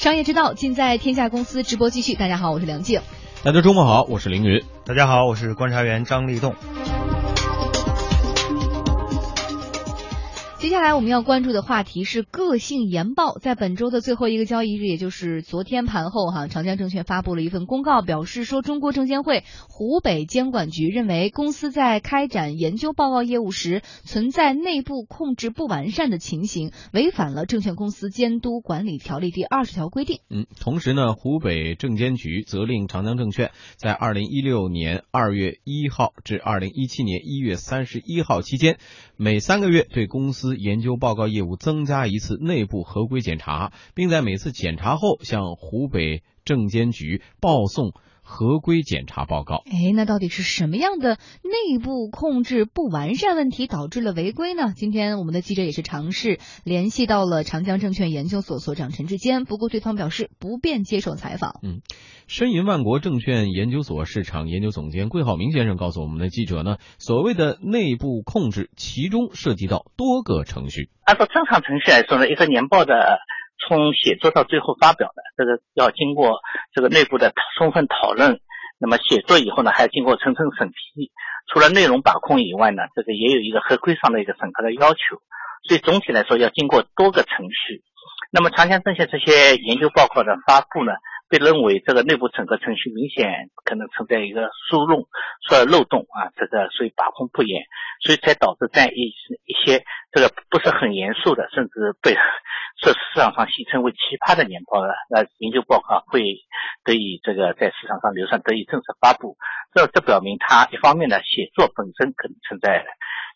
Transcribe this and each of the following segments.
商业之道尽在天下公司直播继续。大家好，我是梁静。大家周末好，我是凌云。大家好，我是观察员张立栋。接下来我们要关注的话题是个性研报。在本周的最后一个交易日，也就是昨天盘后，哈，长江证券发布了一份公告，表示说，中国证监会湖北监管局认为，公司在开展研究报告业务时存在内部控制不完善的情形，违反了《证券公司监督管理条例》第二十条规定。嗯，同时呢，湖北证监局责令长江证券在二零一六年二月一号至二零一七年一月三十一号期间，每三个月对公司研究报告业务增加一次内部合规检查，并在每次检查后向湖北证监局报送合规检查报告。哎，那到底是什么样的内部控制不完善问题导致了违规呢？今天我们的记者也是尝试联系到了长江证券研究所所长陈志坚，不过对方表示不便接受采访。嗯，申银万国证券研究所市场研究总监桂浩明先生告诉我们的记者呢，所谓的内部控制，其中涉及到多个程序。按照正常程序来说呢，一个年报的从写作到最后发表的，这个要经过这个内部的充分讨论。那么写作以后呢，还要经过层层审批。除了内容把控以外呢，这个也有一个合规上的一个审核的要求。所以总体来说，要经过多个程序。那么长江证券这些研究报告的发布呢？被认为这个内部整个程序明显可能存在一个疏漏、说漏洞啊，这个所以把控不严，所以才导致在一一些这个不是很严肃的，甚至被在市场上戏称为奇葩的年报的呃研究报告会得以这个在市场上流传，得以正式发布。这这表明它一方面呢写作本身可能存在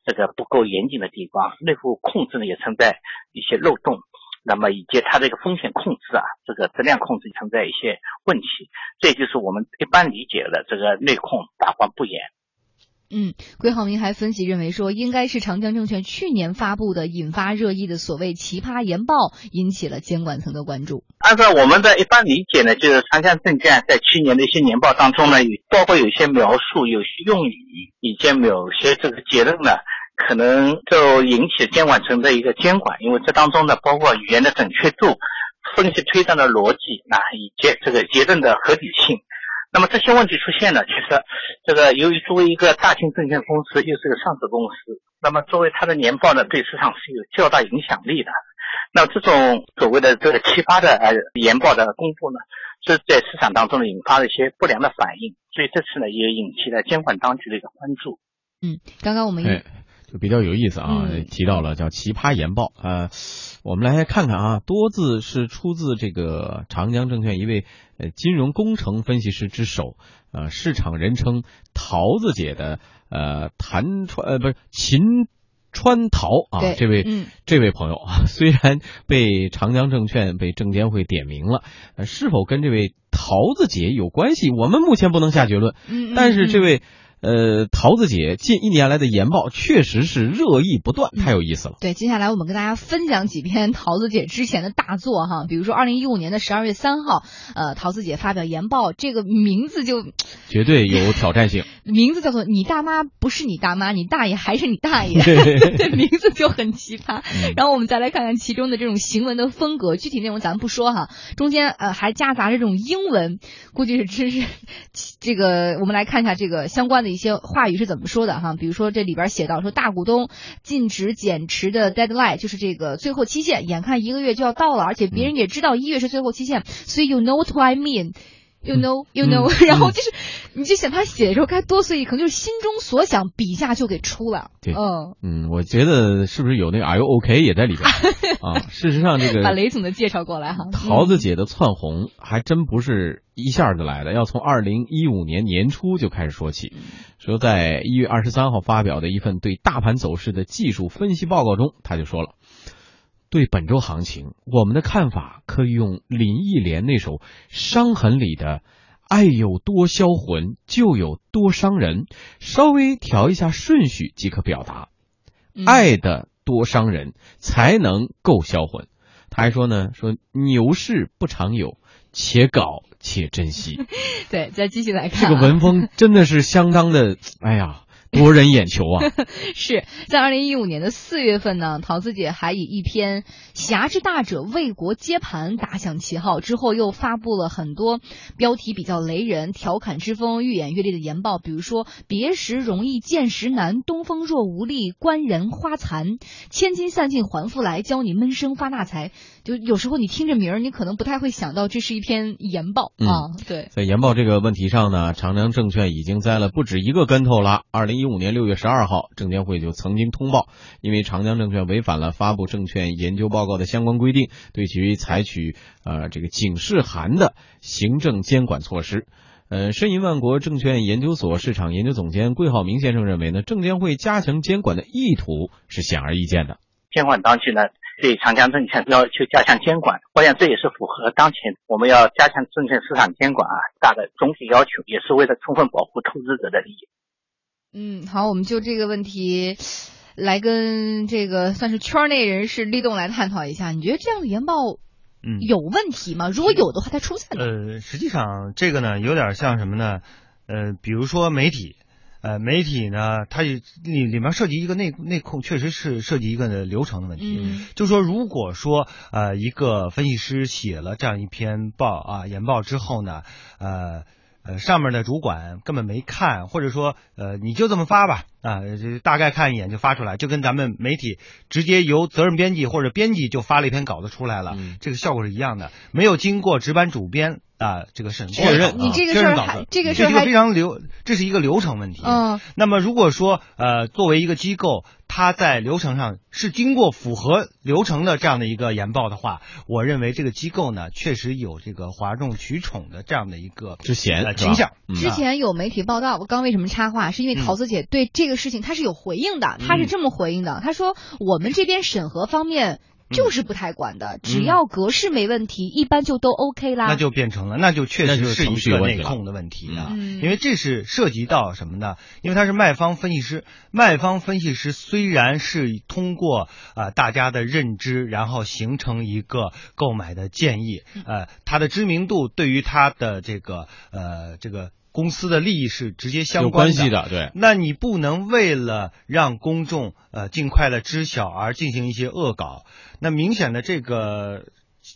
这个不够严谨的地方，内部控制呢也存在一些漏洞。那么以及它这个风险控制啊，这个质量控制存在一些问题，这就是我们一般理解的这个内控把关不严。嗯，桂浩明还分析认为说，应该是长江证券去年发布的引发热议的所谓奇葩研报引起了监管层的关注。按照我们的一般理解呢，就是长江证券在去年的一些年报当中呢，有包括有一些描述、有些用语以及某些这个结论呢。可能就引起监管层的一个监管，因为这当中呢，包括语言的准确度、分析推断的逻辑啊，以及这个结论的合理性。那么这些问题出现了，其实这个由于作为一个大型证券公司，又是个上市公司，那么作为它的年报呢，对市场是有较大影响力的。那这种所谓的这个奇葩的呃研报的公布呢，是在市场当中呢引发了一些不良的反应，所以这次呢也引起了监管当局的一个关注。嗯，刚刚我们。比较有意思啊，提到了叫奇葩研报啊，我们来看看啊，多字是出自这个长江证券一位呃金融工程分析师之手，呃，市场人称桃子姐的呃谭川呃不是秦川桃啊，这位这位朋友啊，虽然被长江证券被证监会点名了，是否跟这位桃子姐有关系，我们目前不能下结论，但是这位。呃，桃子姐近一年来的研报确实是热议不断，太有意思了。对，接下来我们跟大家分享几篇桃子姐之前的大作哈，比如说二零一五年的十二月三号，呃，桃子姐发表研报，这个名字就绝对有挑战性，名字叫做“你大妈不是你大妈，你大爷还是你大爷 ”，这名字就很奇葩。然后我们再来看看其中的这种行文的风格，具体内容咱们不说哈，中间呃还夹杂着这种英文，估计是真是 这个，我们来看一下这个相关的。一些话语是怎么说的哈？比如说这里边写到说，大股东禁止减持的 deadline 就是这个最后期限，眼看一个月就要到了，而且别人也知道一月是最后期限，所以 you know what I mean。You know, you know，然后就是，你就想他写的时候该多随意，可能就是心中所想，笔下就给出了。对，嗯嗯，我觉得是不是有那个 Are you OK 也在里边啊？事实上，这个 把雷总的介绍过来哈。桃子姐的窜红还真不是一下子来的，要从二零一五年年初就开始说起。说在一月二十三号发表的一份对大盘走势的技术分析报告中，他就说了。对本周行情，我们的看法可以用林忆莲那首《伤痕》里的“爱有多销魂，就有多伤人”，稍微调一下顺序即可表达。爱的多伤人，才能够销魂。他还说呢，说牛市不常有，且搞且珍惜。对，再继续来看，这个文风真的是相当的，哎呀。夺人眼球啊！是在二零一五年的四月份呢，桃子姐还以一篇“侠之大者，为国接盘”打响旗号，之后又发布了很多标题比较雷人、调侃之风愈演愈烈的研报，比如说“别时容易见时难，东风若无力，官人花残，千金散尽还复来，教你闷声发大财”。就有时候你听着名儿，你可能不太会想到这是一篇研报啊。对，在研报这个问题上呢，长江证券已经栽了不止一个跟头了。二零一五年六月十二号，证监会就曾经通报，因为长江证券违反了发布证券研究报告的相关规定，对其采取呃这个警示函的行政监管措施。呃，申银万国证券研究所市场研究总监桂浩明先生认为呢，证监会加强监管的意图是显而易见的。监管当局呢？对长江证券要求加强监管，我想这也是符合当前我们要加强证券市场监管啊大的总体要求，也是为了充分保护投资者的利益。嗯，好，我们就这个问题来跟这个算是圈内人士立动来探讨一下，你觉得这样的研报嗯有问题吗？如果有的话，它出在哪？呃，实际上这个呢有点像什么呢？呃，比如说媒体。呃，媒体呢，它里里面涉及一个内内控，确实是涉及一个流程的问题。嗯，就说如果说呃一个分析师写了这样一篇报啊研报之后呢，呃呃上面的主管根本没看，或者说呃你就这么发吧啊，就大概看一眼就发出来，就跟咱们媒体直接由责任编辑或者编辑就发了一篇稿子出来了，这个效果是一样的，没有经过值班主编。啊，这个审确认，你这个事儿还这个是一个非常流，这是一个流程问题。嗯，那么如果说呃，作为一个机构，它在流程上是经过符合流程的这样的一个研报的话，我认为这个机构呢，确实有这个哗众取宠的这样的一个之嫌倾向。之前有媒体报道，我刚为什么插话，是因为桃子姐对这个事情他是有回应的，他是这么回应的，他说我们这边审核方面。就是不太管的，只要格式没问题，一般就都 OK 啦。那就变成了，那就确实是一个内控的问题啊。因为这是涉及到什么呢？因为他是卖方分析师，卖方分析师虽然是通过啊大家的认知，然后形成一个购买的建议，呃，他的知名度对于他的这个呃这个。公司的利益是直接相关系的，对。那你不能为了让公众呃尽快的知晓而进行一些恶搞。那明显的这个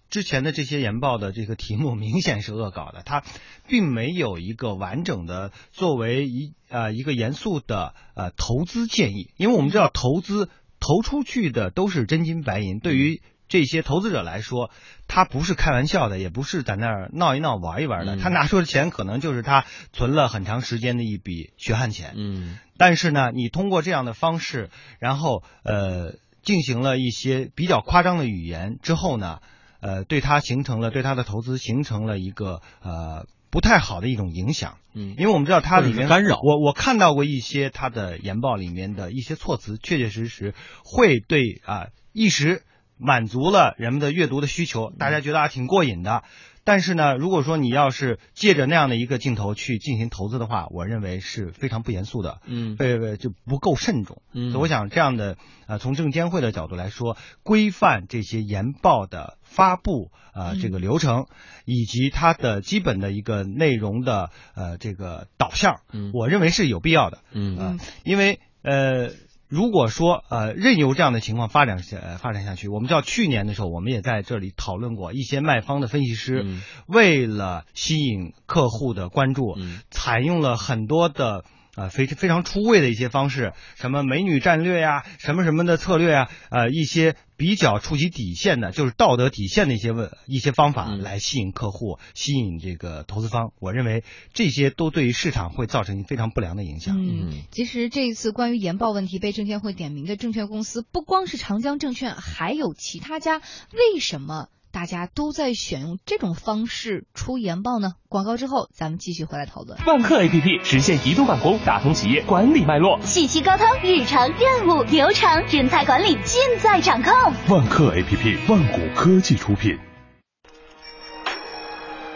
之前的这些研报的这个题目明显是恶搞的，它并没有一个完整的作为一呃一个严肃的呃投资建议。因为我们知道投资投出去的都是真金白银，对于。这些投资者来说，他不是开玩笑的，也不是在那儿闹一闹、玩一玩的。他拿出的钱可能就是他存了很长时间的一笔血汗钱。嗯。但是呢，你通过这样的方式，然后呃进行了一些比较夸张的语言之后呢，呃，对他形成了对他的投资形成了一个呃不太好的一种影响。嗯。因为我们知道它里面干扰。我我看到过一些他的研报里面的一些措辞，确确实实会对啊一时。满足了人们的阅读的需求，大家觉得啊挺过瘾的。但是呢，如果说你要是借着那样的一个镜头去进行投资的话，我认为是非常不严肃的，嗯，对对，就不够慎重。嗯，所以我想这样的啊，从证监会的角度来说，规范这些研报的发布啊这个流程，以及它的基本的一个内容的呃这个导向，嗯，我认为是有必要的。嗯嗯，因为呃。如果说呃任由这样的情况发展下发展下去，我们知道去年的时候，我们也在这里讨论过一些卖方的分析师，为了吸引客户的关注，采用了很多的。啊，非非常出位的一些方式，什么美女战略呀，什么什么的策略啊，呃，一些比较触及底线的，就是道德底线的一些问一些方法来吸引客户，吸引这个投资方。我认为这些都对于市场会造成非常不良的影响。嗯，其实这一次关于研报问题被证监会点名的证券公司，不光是长江证券，还有其他家。为什么？大家都在选用这种方式出研报呢？广告之后，咱们继续回来讨论。万客 A P P 实现移动办公，打通企业管理脉络，信息沟通、日常任务流程、人才管理尽在掌控。万客 A P P，万谷科技出品。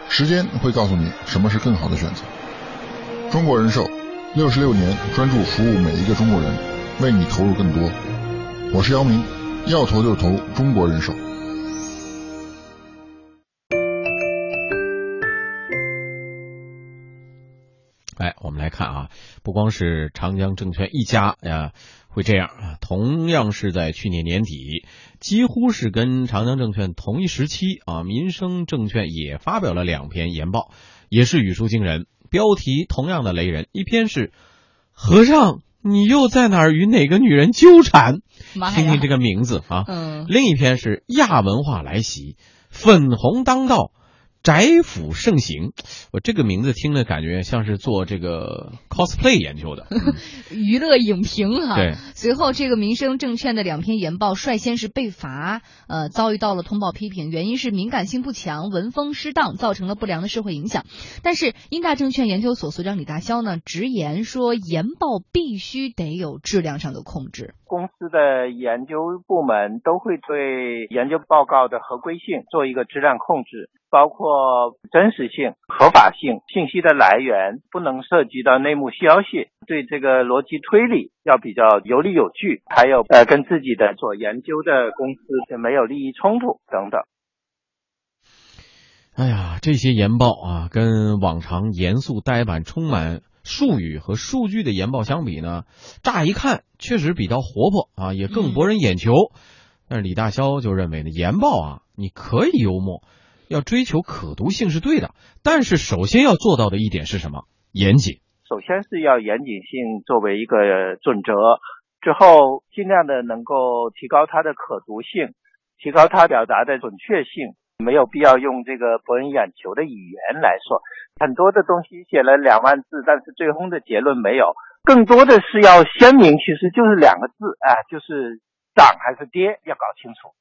时间会告诉你什么是更好的选择。中国人寿六十六年专注服务每一个中国人，为你投入更多。我是姚明，要投就投中国人寿。看啊，不光是长江证券一家呀会这样啊，同样是在去年年底，几乎是跟长江证券同一时期啊，民生证券也发表了两篇研报，也是语出惊人，标题同样的雷人，一篇是和尚。你又在哪儿与哪个女人纠缠？听听这个名字啊。嗯。另一篇是亚文化来袭，粉红当道。宅府盛行，我这个名字听着感觉像是做这个 cosplay 研究的，娱乐影评哈。对，随后这个民生证券的两篇研报率先是被罚，呃，遭遇到了通报批评，原因是敏感性不强，文风失当，造成了不良的社会影响。但是英大证券研究所所长李大霄呢，直言说，研报必须得有质量上的控制。公司的研究部门都会对研究报告的合规性做一个质量控制，包括真实性、合法性、信息的来源不能涉及到内幕消息，对这个逻辑推理要比较有理有据，还有呃跟自己的所研究的公司是没有利益冲突等等。哎呀，这些研报啊，跟往常严肃呆板、充满。术语和数据的研报相比呢，乍一看确实比较活泼啊，也更博人眼球。但是李大霄就认为呢，研报啊，你可以幽默，要追求可读性是对的，但是首先要做到的一点是什么？严谨。首先是要严谨性作为一个准则，之后尽量的能够提高它的可读性，提高它表达的准确性。没有必要用这个博人眼球的语言来说，很多的东西写了两万字，但是最终的结论没有，更多的是要鲜明，其实就是两个字，啊，就是涨还是跌，要搞清楚。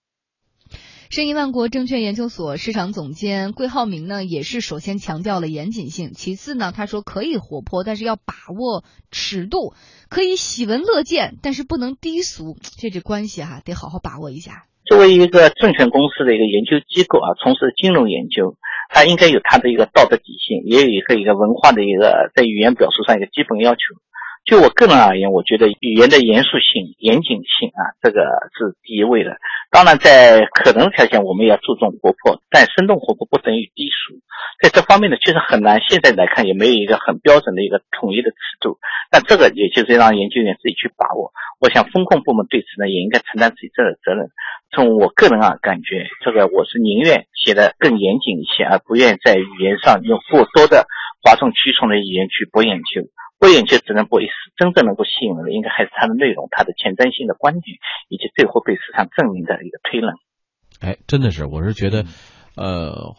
申银万国证券研究所市场总监桂浩明呢，也是首先强调了严谨性，其次呢，他说可以活泼，但是要把握尺度，可以喜闻乐见，但是不能低俗，这这关系哈，得好好把握一下。作为一个证券公司的一个研究机构啊，从事金融研究，它应该有它的一个道德底线，也有一个一个文化的一个在语言表述上一个基本要求。就我个人而言，我觉得语言的严肃性、严谨性啊，这个是第一位的。当然，在可能条件，我们要注重活泼，但生动活泼不等于低俗。在这方面呢，确实很难。现在来看，也没有一个很标准的一个统一的尺度。那这个也就是让研究员自己去把握。我想，风控部门对此呢，也应该承担自己这个责任。从我个人啊，感觉这个我是宁愿写的更严谨一些，而不愿在语言上用过多的哗众取宠的语言去博眼球。博眼球只能博一时，真正能够吸引人的，应该还是它的内容、它的前瞻性的观点，以及最后被市场证明的一个推论。哎，真的是，我是觉得，呃。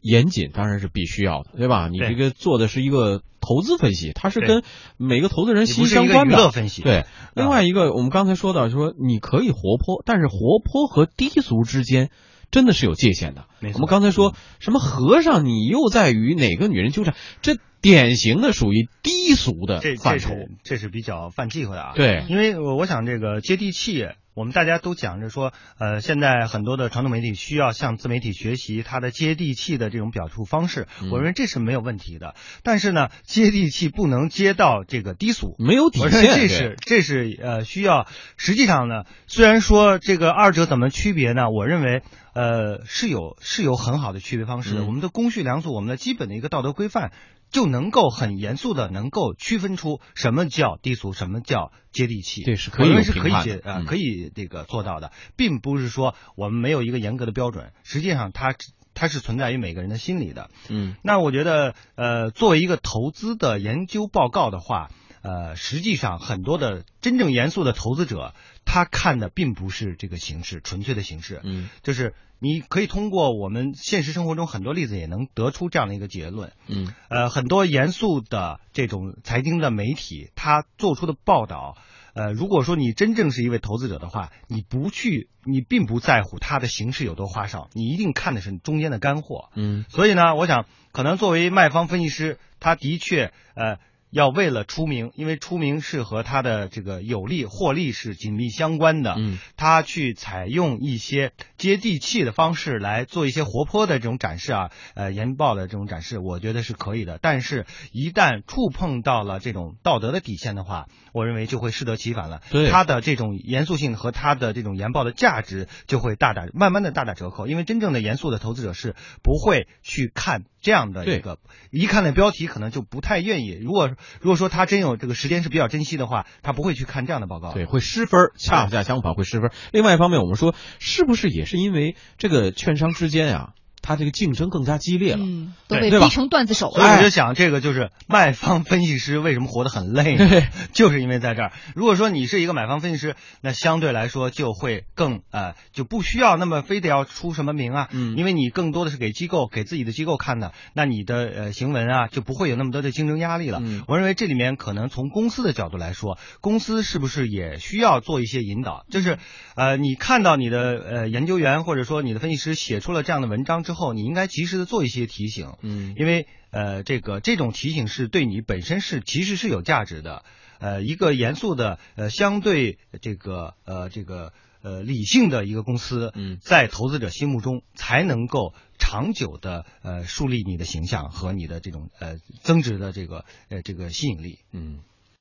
严谨当然是必须要的，对吧？你这个做的是一个投资分析，它是跟每个投资人息息相关的。娱乐分析。对，另外一个我们刚才说到，说你可以活泼，但是活泼和低俗之间真的是有界限的。我们刚才说什么和尚，你又在与哪个女人纠缠？这典型的属于低俗的范畴，这是比较犯忌讳的啊。对，因为我我想这个接地气。我们大家都讲着说，呃，现在很多的传统媒体需要向自媒体学习它的接地气的这种表述方式，我认为这是没有问题的。但是呢，接地气不能接到这个低俗，没有底线。这是这是呃需要。实际上呢，虽然说这个二者怎么区别呢？我认为呃是有是有很好的区别方式的。我们的公序良俗，我们的基本的一个道德规范。就能够很严肃的能够区分出什么叫低俗，什么叫接地气。对，是可以是可以接呃可以这个做到的，并不是说我们没有一个严格的标准。实际上，它它是存在于每个人的心里的。嗯，那我觉得呃，作为一个投资的研究报告的话，呃，实际上很多的真正严肃的投资者，他看的并不是这个形式，纯粹的形式。嗯，就是。你可以通过我们现实生活中很多例子，也能得出这样的一个结论。嗯，呃，很多严肃的这种财经的媒体，他做出的报道，呃，如果说你真正是一位投资者的话，你不去，你并不在乎它的形式有多花哨，你一定看的是中间的干货。嗯，所以呢，我想，可能作为卖方分析师，他的确，呃。要为了出名，因为出名是和他的这个有利获利是紧密相关的。嗯，他去采用一些接地气的方式来做一些活泼的这种展示啊，呃，研报的这种展示，我觉得是可以的。但是，一旦触碰到了这种道德的底线的话，我认为就会适得其反了。对，他的这种严肃性和他的这种研报的价值就会大打慢慢的大打折扣。因为真正的严肃的投资者是不会去看这样的一个，一看那标题可能就不太愿意。如果如果说他真有这个时间是比较珍惜的话，他不会去看这样的报告。对，会失分，恰恰相反会失分。另外一方面，我们说是不是也是因为这个券商之间呀？他这个竞争更加激烈了，嗯，都被逼成段子手了。所以我就想，这个就是卖方分析师为什么活得很累呢？就是因为在这儿。如果说你是一个买方分析师，那相对来说就会更呃，就不需要那么非得要出什么名啊，嗯，因为你更多的是给机构给自己的机构看的，那你的呃行文啊就不会有那么多的竞争压力了。嗯，我认为这里面可能从公司的角度来说，公司是不是也需要做一些引导？就是呃，你看到你的呃研究员或者说你的分析师写出了这样的文章之后，你应该及时的。做一些提醒，嗯，因为呃，这个这种提醒是对你本身是其实是有价值的，呃，一个严肃的呃相对这个呃这个呃理性的一个公司，嗯，在投资者心目中才能够长久的呃树立你的形象和你的这种呃增值的这个呃这个吸引力，嗯。